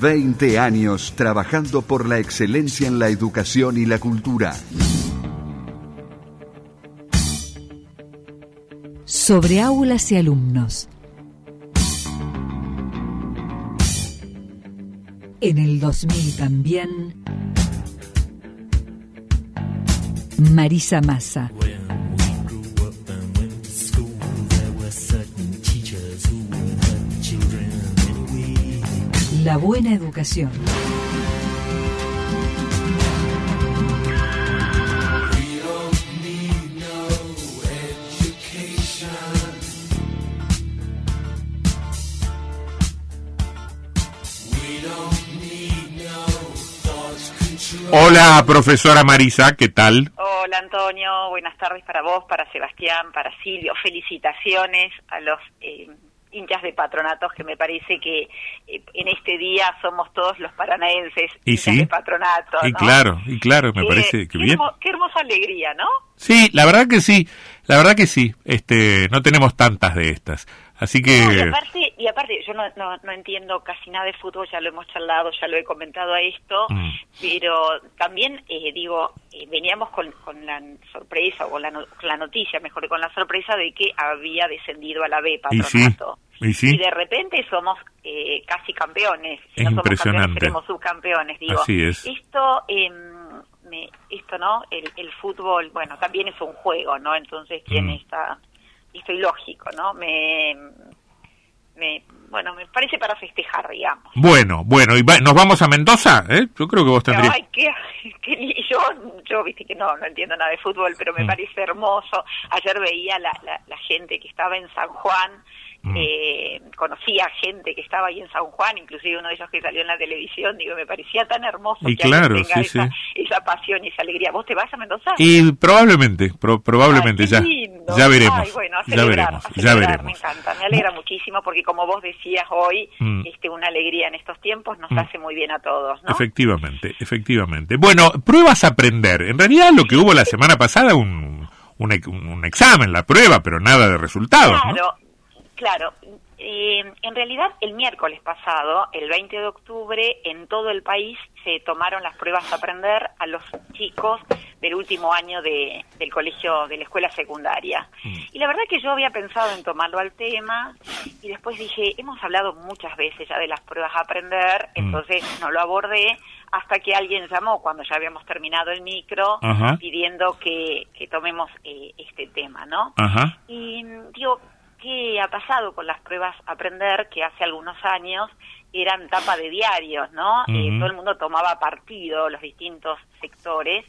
Veinte años trabajando por la excelencia en la educación y la cultura. Sobre aulas y alumnos. En el 2000 también. Marisa Massa. La buena educación. Hola, profesora Marisa, ¿qué tal? Hola, Antonio. Buenas tardes para vos, para Sebastián, para Silvio. Felicitaciones a los eh, hinchas de patronatos que me parece que eh, en este día somos todos los paranaenses Y hinchas sí. de patronato. Y ¿no? claro, y claro, me parece que qué bien. hermo- qué hermosa alegría, ¿no? Sí, la verdad que sí, la verdad que sí. Este, no tenemos tantas de estas, así No, y que aparte, y aparte yo no, no, no entiendo casi nada de fútbol, ya lo hemos charlado, ya lo he comentado a esto, Mm. pero también eh, digo, eh, veníamos con, con la sorpresa, o con la, no- con la noticia, mejor con la sorpresa de que había descendido a la B y sí, patronato. y sí, Y de repente somos eh, casi campeones. Si Es no somos impresionante. campeones, subcampeones. Digo, Así es. Esto, em, me, esto, ¿no? El, el fútbol, bueno, también es un juego, ¿no? Entonces tiene Mm. Esta, esto ilógico, ¿no? Me, me, bueno, me parece para festejar, digamos. bueno, bueno, y va- nos vamos a Mendoza, ¿eh? Yo creo que vos tendrías. Ay, qué, qué yo, yo, viste que no, no entiendo nada de fútbol, pero me Mm. parece hermoso. Ayer veía la, la, la gente que estaba en San Juan, Mm. eh, conocía gente que estaba ahí en San Juan, inclusive uno de ellos que salió en la televisión, digo, me parecía tan hermoso Y que claro, tenga sí, esa, sí. esa pasión y esa alegría. ¿Vos te vas a Mendoza? Y probablemente, pro- probablemente Ay, ya, lindo. ya veremos, Ay, bueno, a ya veremos, a ya veremos. Me encanta, me alegra muchísimo porque como vos decías hoy, Mm. este, una alegría en estos tiempos nos Mm. hace muy bien a todos, ¿no? Efectivamente, efectivamente. Bueno, pruebas a aprender. En realidad lo que hubo la semana pasada, un, un, ex- un examen, la prueba, pero nada de resultados, ¿no? Claro. Eh, en realidad, el miércoles pasado, el 20 de octubre, en todo el país se tomaron las pruebas a aprender a los chicos del último año de, del colegio, de la escuela secundaria. Mm. Y la verdad que yo había pensado en tomarlo al tema y después dije, hemos hablado muchas veces ya de las pruebas a aprender, Mm. entonces no lo abordé hasta que alguien llamó cuando ya habíamos terminado el micro Ajá. pidiendo que, que tomemos eh, este tema, ¿no? Ajá. Y digo, ¿qué ha pasado con las pruebas Aprender que hace algunos años eran tapa de diarios, ¿no? Eh, Ujú. todo el mundo tomaba partido, los distintos sectores.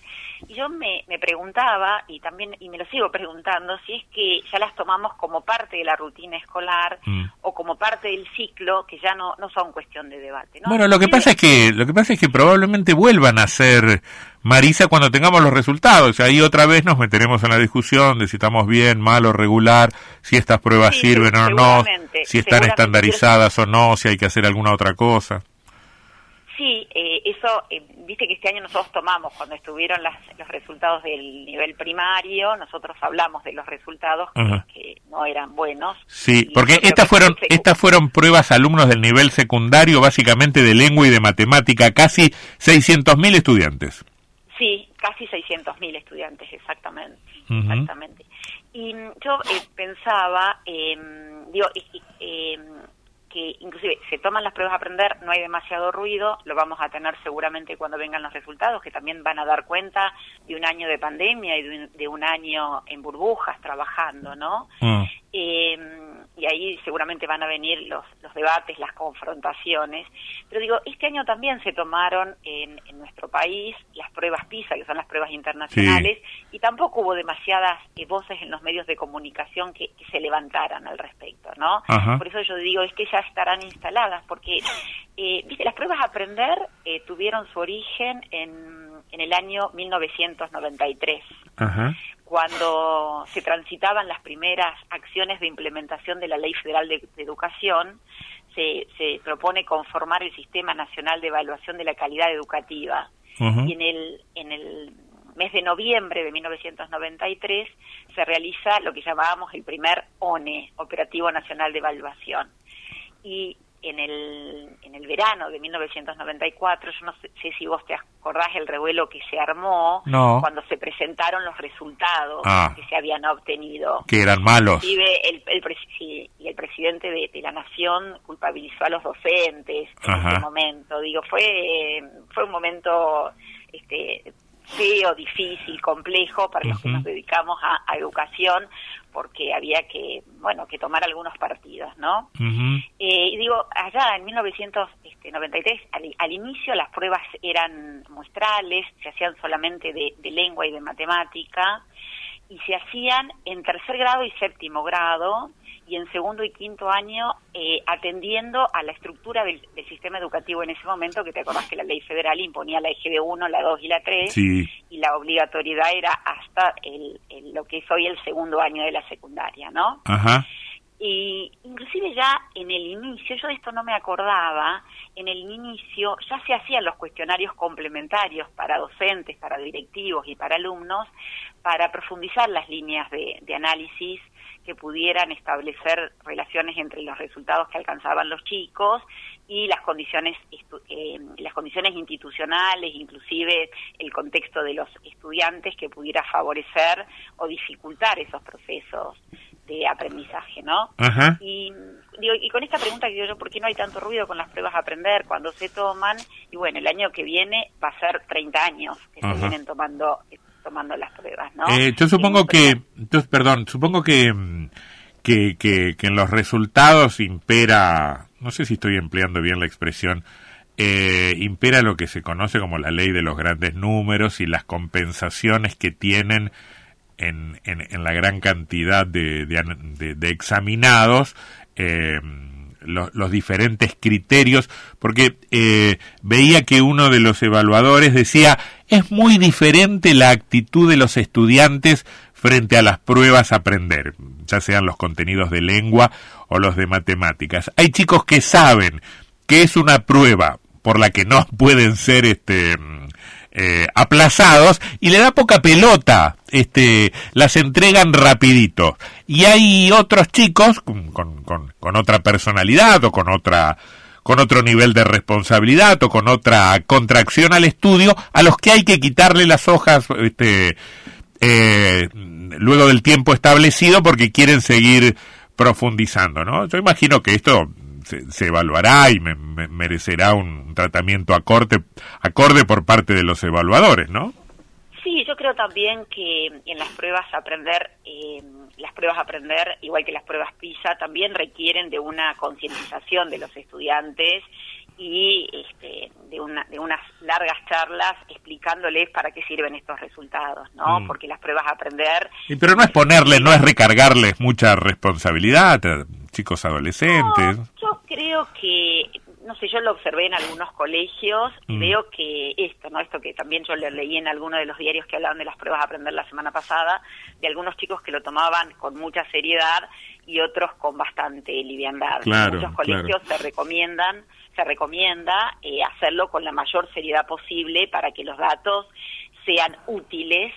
Y yo me, me preguntaba, y también, y me lo sigo preguntando, si es que ya las tomamos como parte de la rutina escolar Mm. o como parte del ciclo, que ya no, no son cuestión de debate, ¿no? Bueno, lo que pasa es que lo que pasa es que probablemente vuelvan a ser Marisa cuando tengamos los resultados. Ahí otra vez nos meteremos en la discusión de si estamos bien, mal o regular, si estas pruebas Sí, sirven o no, si están estandarizadas o no, si hay que hacer alguna otra cosa. Sí, eh, eso, eh, viste que este año nosotros tomamos, cuando estuvieron las- los resultados del nivel primario, nosotros hablamos de los resultados que, no eran buenos. Sí, porque estas fueron el secu- estas fueron pruebas alumnos del nivel secundario, básicamente de lengua y de matemática, casi 600.000 estudiantes. Sí, casi 600.000 estudiantes, exactamente. Exactamente. Y yo eh, pensaba, eh, digo, eh, que inclusive se toman las pruebas a aprender, no hay demasiado ruido, lo vamos a tener seguramente cuando vengan los resultados, que también van a dar cuenta de un año de pandemia y de un, de un año en burbujas trabajando, ¿no? Eh, y ahí seguramente van a venir los, los debates, las confrontaciones. Pero digo, este año también se tomaron en, en nuestro país las pruebas PISA, que son las pruebas internacionales, y tampoco hubo demasiadas eh, voces en los medios de comunicación que, que se levantaran al respecto, ¿no? Ajá. Por eso yo digo, es que ya estarán instaladas, porque, eh, viste, las pruebas a aprender eh, tuvieron su origen en, en el año 1993 Ajá. Cuando se transitaban las primeras acciones de implementación de la Ley Federal de, de Educación, se, se propone conformar el Sistema Nacional de Evaluación de la Calidad Educativa. Y en el, en el mes de noviembre de 1993 se realiza lo que llamábamos el primer ONE, Operativo Nacional de Evaluación. Y en el, en el verano de 1994, yo no sé, si vos te acordás el revuelo que se armó cuando se presentaron los resultados ah. que se habían obtenido. Que eran malos. Y el, el, y el presidente de, la Nación culpabilizó a los docentes en ese momento. Digo, fue, fue un momento este, feo, difícil, complejo para los que nos dedicamos a, educación, porque había que, bueno, que tomar algunos partidos, ¿no? Eh, y digo, allá en 1993, al, inicio las pruebas eran muestrales, se hacían solamente de, de lengua y de matemática, y se hacían en tercer grado y séptimo grado, y en segundo y quinto año eh, atendiendo a la estructura del, sistema educativo en ese momento, que te acordás que la ley federal imponía la EGB 1, la 2 y la 3, y la obligatoriedad era hasta el, lo que es hoy el segundo año de la secundaria, ¿no? Ajá. Y inclusive ya en el inicio, yo de esto no me acordaba, en el inicio ya se hacían los cuestionarios complementarios para docentes, para directivos y para alumnos, para profundizar las líneas de, de análisis que pudieran establecer relaciones entre los resultados que alcanzaban los chicos y las condiciones eh, las condiciones institucionales inclusive el contexto de los estudiantes que pudiera favorecer o dificultar esos procesos de aprendizaje no y y con esta pregunta que digo yo por qué no hay tanto ruido con las pruebas a aprender cuando se toman y bueno el año que viene va a ser 30 años que se vienen tomando tomando las pruebas, ¿no? Eh, yo supongo que, entonces, perdón, supongo que, que, que, en los resultados impera, no sé si estoy empleando bien la expresión, eh, impera lo que se conoce como la ley de los grandes números y las compensaciones que tienen en, en, la gran cantidad de, de, examinados. Eh, los, diferentes criterios, porque eh, veía que uno de los evaluadores decía, es muy diferente la actitud de los estudiantes frente a las pruebas a aprender, ya sean los contenidos de lengua o los de matemáticas. Hay chicos que saben que es una prueba por la que no pueden ser este eh, aplazados y le da poca pelota, este, las entregan rapidito. Y hay otros chicos con, con, con, otra personalidad o con otra con otro nivel de responsabilidad o con otra contracción al estudio, a los que hay que quitarle las hojas este, eh, luego del tiempo establecido porque quieren seguir profundizando, ¿no? Yo imagino que esto se, evaluará y me, merecerá un tratamiento acorde, acorde por parte de los evaluadores, ¿no? Sí, yo creo también que en las pruebas aprender, eh, las pruebas aprender, igual que las pruebas PISA, también requieren de una concientización de los estudiantes y este, de, una, de unas largas charlas explicándoles para qué sirven estos resultados, ¿no? Mm. Porque las pruebas aprender... pero no es ponerles, no es recargarles mucha responsabilidad, chicos adolescentes. yo creo que, no sé, yo lo observé en algunos colegios y mm. veo que esto, ¿no? Esto que también yo le leí en alguno de los diarios que hablaban de las pruebas a aprender la semana pasada, de algunos chicos que lo tomaban con mucha seriedad y otros con bastante liviandad. muchos colegios se recomiendan se recomienda eh, hacerlo con la mayor seriedad posible para que los datos sean útiles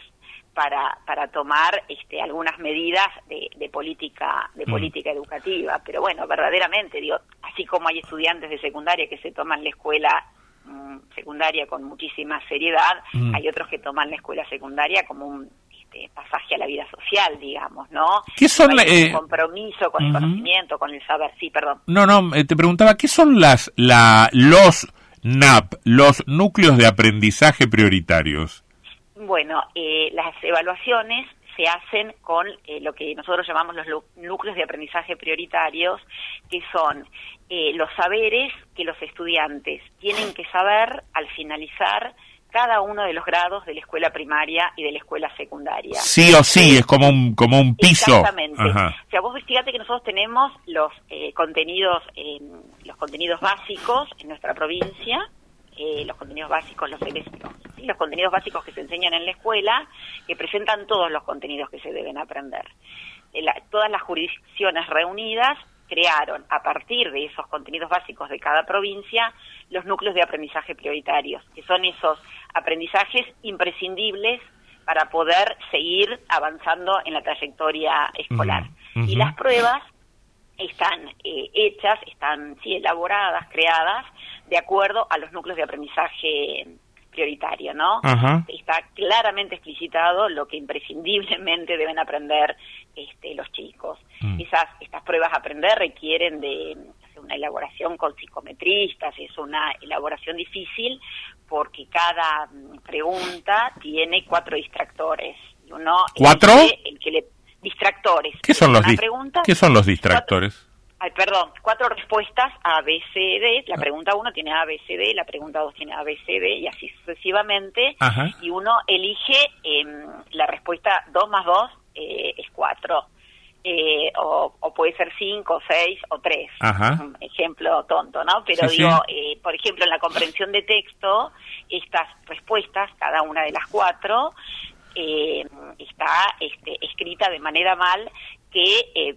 para, para tomar este, algunas medidas de, de política de mm. política educativa. Pero bueno, verdaderamente, digo, así como hay estudiantes de secundaria que se toman la escuela mm, secundaria con muchísima seriedad, mm. hay otros que toman la escuela secundaria como un este, pasaje a la vida social, digamos, ¿no? ¿Qué son no eh, compromiso con el conocimiento, con el saber, sí, perdón. No, no, eh, te preguntaba, ¿qué son las la los NAP, los núcleos de aprendizaje prioritarios? Bueno, eh, las evaluaciones se hacen con eh, lo que nosotros llamamos los núcleos de aprendizaje prioritarios, que son eh, los saberes que los estudiantes tienen que saber al finalizar cada uno de los grados de la escuela primaria y de la escuela secundaria. Sí o sí, es como un, como un piso. Exactamente. O sea, vos fíjate que nosotros tenemos los contenidos, los contenidos básicos en nuestra provincia, eh, los contenidos básicos, los, los contenidos básicos que se enseñan en la escuela, que presentan todos los contenidos que se deben aprender. Eh, todas las jurisdicciones reunidas crearon, a partir de esos contenidos básicos de cada provincia, los núcleos de aprendizaje prioritarios, que son esos aprendizajes imprescindibles para poder seguir avanzando en la trayectoria escolar. Y las pruebas están eh, hechas, están sí elaboradas, creadas de acuerdo a los núcleos de aprendizaje prioritario, ¿no? Ajá. Está claramente explicitado lo que imprescindiblemente deben aprender este, los chicos. Mm. Esas estas pruebas a aprender requieren de hacer una elaboración con psicometristas, es una elaboración difícil porque cada mm, pregunta tiene cuatro distractores. Y uno ¿Cuatro? El que le distractores. ¿Qué son los pregunta, ¿Qué son los distractores? Ay, perdón, cuatro respuestas A, B, C, D. La pregunta uno tiene A, B, C, D. La pregunta dos tiene A, B, C, D. Y así sucesivamente. Ajá. Y uno elige em, la respuesta 2 más 2 eh, es 4. Eh, o, o puede ser 5, 6 o 3. Ajá. Un ejemplo tonto, ¿no? Pero Sí, digo, sí. eh, por ejemplo, en la comprensión de texto, estas respuestas, cada una de las cuatro, eh, está este, escrita de manera mal que eh,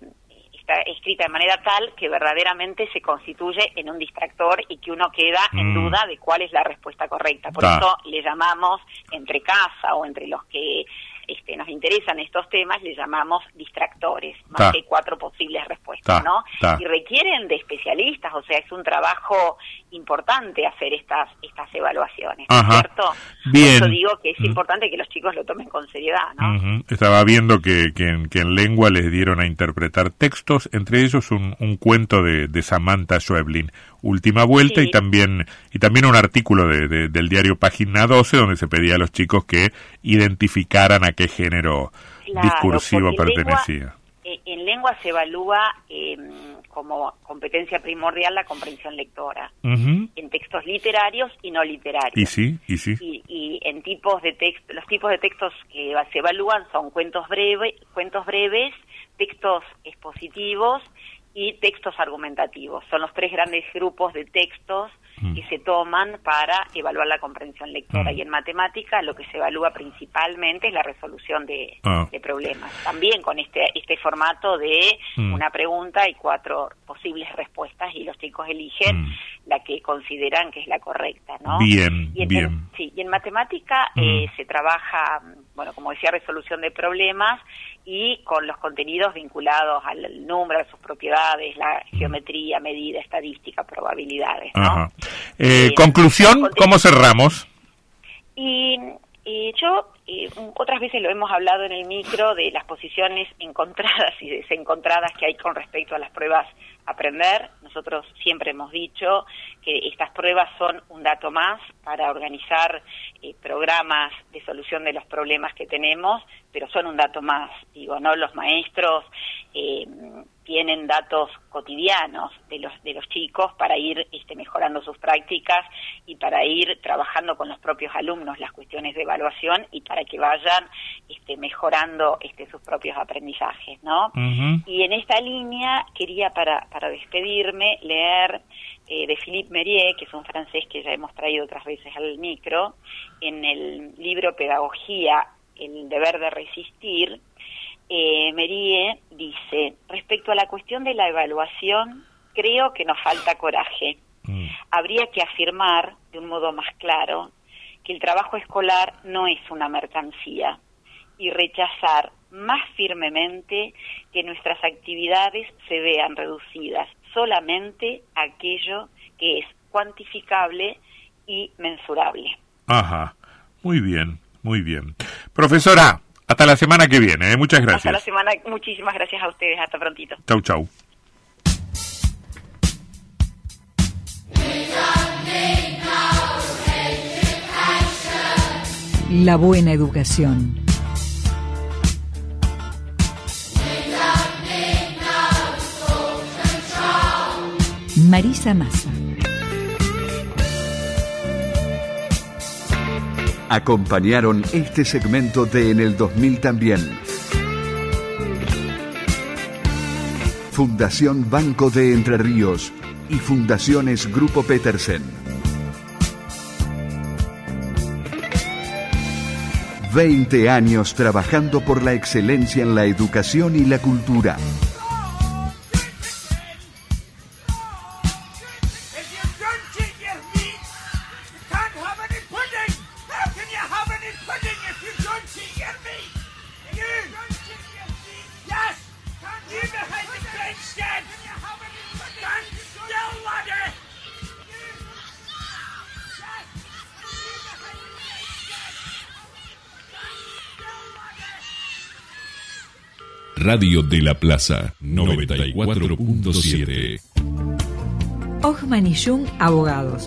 está escrita de manera tal que verdaderamente se constituye en un distractor y que uno queda en Mm. duda de cuál es la respuesta correcta. Por eso le llamamos entre casa o entre los que este, nos interesan estos temas, le llamamos distractores, más que cuatro posibles respuestas, Ta, ¿no? ta. Y requieren de especialistas, o sea, es un trabajo importante hacer estas estas evaluaciones, ¿no es. ¿cierto? Bien. Por eso digo que es Mm. importante que los chicos lo tomen con seriedad, ¿no? Estaba viendo que, que, en, que en lengua les dieron a interpretar textos, entre ellos un, un cuento de, de Samantha Schweblin, Última Vuelta, Sí. y también y también un artículo de, de- del diario Página 12 donde se pedía a los chicos que identificaran a qué género Claro, discursivo lengua- pertenecía. Eh, En lengua se evalúa eh, como competencia primordial la comprensión lectora, en textos literarios y no literarios. Y sí, y sí. y, y en tipos de textos, los tipos de textos que se evalúan son cuentos breves, cuentos breves, textos expositivos y textos argumentativos. Son los tres grandes grupos de textos Mm. que se toman para evaluar la comprensión lectora. Mm. Y en matemática lo que se evalúa principalmente es la resolución de, Ah. de problemas. También con este, este formato de Mm. una pregunta y cuatro posibles respuestas y los chicos eligen la que consideran que es la correcta, ¿no? Bien, Y en, bien. sí, y en matemática eh, se trabaja, bueno, como decía, resolución de problemas y con los contenidos vinculados al número, a sus propiedades, la geometría, medida, estadística, probabilidades, ¿no? Eh, Eh, conclusión, ¿cómo cerramos? Y, y yo, eh, otras veces lo hemos hablado en el micro de las posiciones encontradas y desencontradas que hay con respecto a las pruebas aprender. Nosotros siempre hemos dicho que estas pruebas son un dato más para organizar eh, programas de solución de los problemas que tenemos, pero son un dato más. Digo, no los maestros eh, tienen datos cotidianos de los de los chicos para ir este, mejorando sus prácticas y para ir trabajando con los propios alumnos las cuestiones de evaluación y para que vayan este, mejorando este, sus propios aprendizajes, ¿no? Y en esta línea quería para, para despedirme leer eh, de Philippe Merier, que es un francés que ya hemos traído otras veces al micro, en el libro Pedagogía, el deber de resistir, eh, Merier dice, respecto a la cuestión de la evaluación, creo que nos falta coraje. Mm. Habría que afirmar de un modo más claro que el trabajo escolar no es una mercancía y rechazar más firmemente que nuestras actividades se vean reducidas solamente a aquello que es cuantificable y mensurable. Ajá. Muy bien, muy bien. Profesora, hasta la semana que viene. ¿eh? Muchas Hasta la gracias. semana, muchísimas gracias a ustedes, hasta prontito. Chau, chau. La buena educación. Marisa Massa. Acompañaron este segmento de En el 2000 también. Fundación Banco de Entre Ríos y Fundaciones Grupo Petersen. 20 años trabajando por la excelencia en la educación y la cultura. in pudding if you don't see your meat. If you, Radio de la Plaza Ogman y Jung, abogados.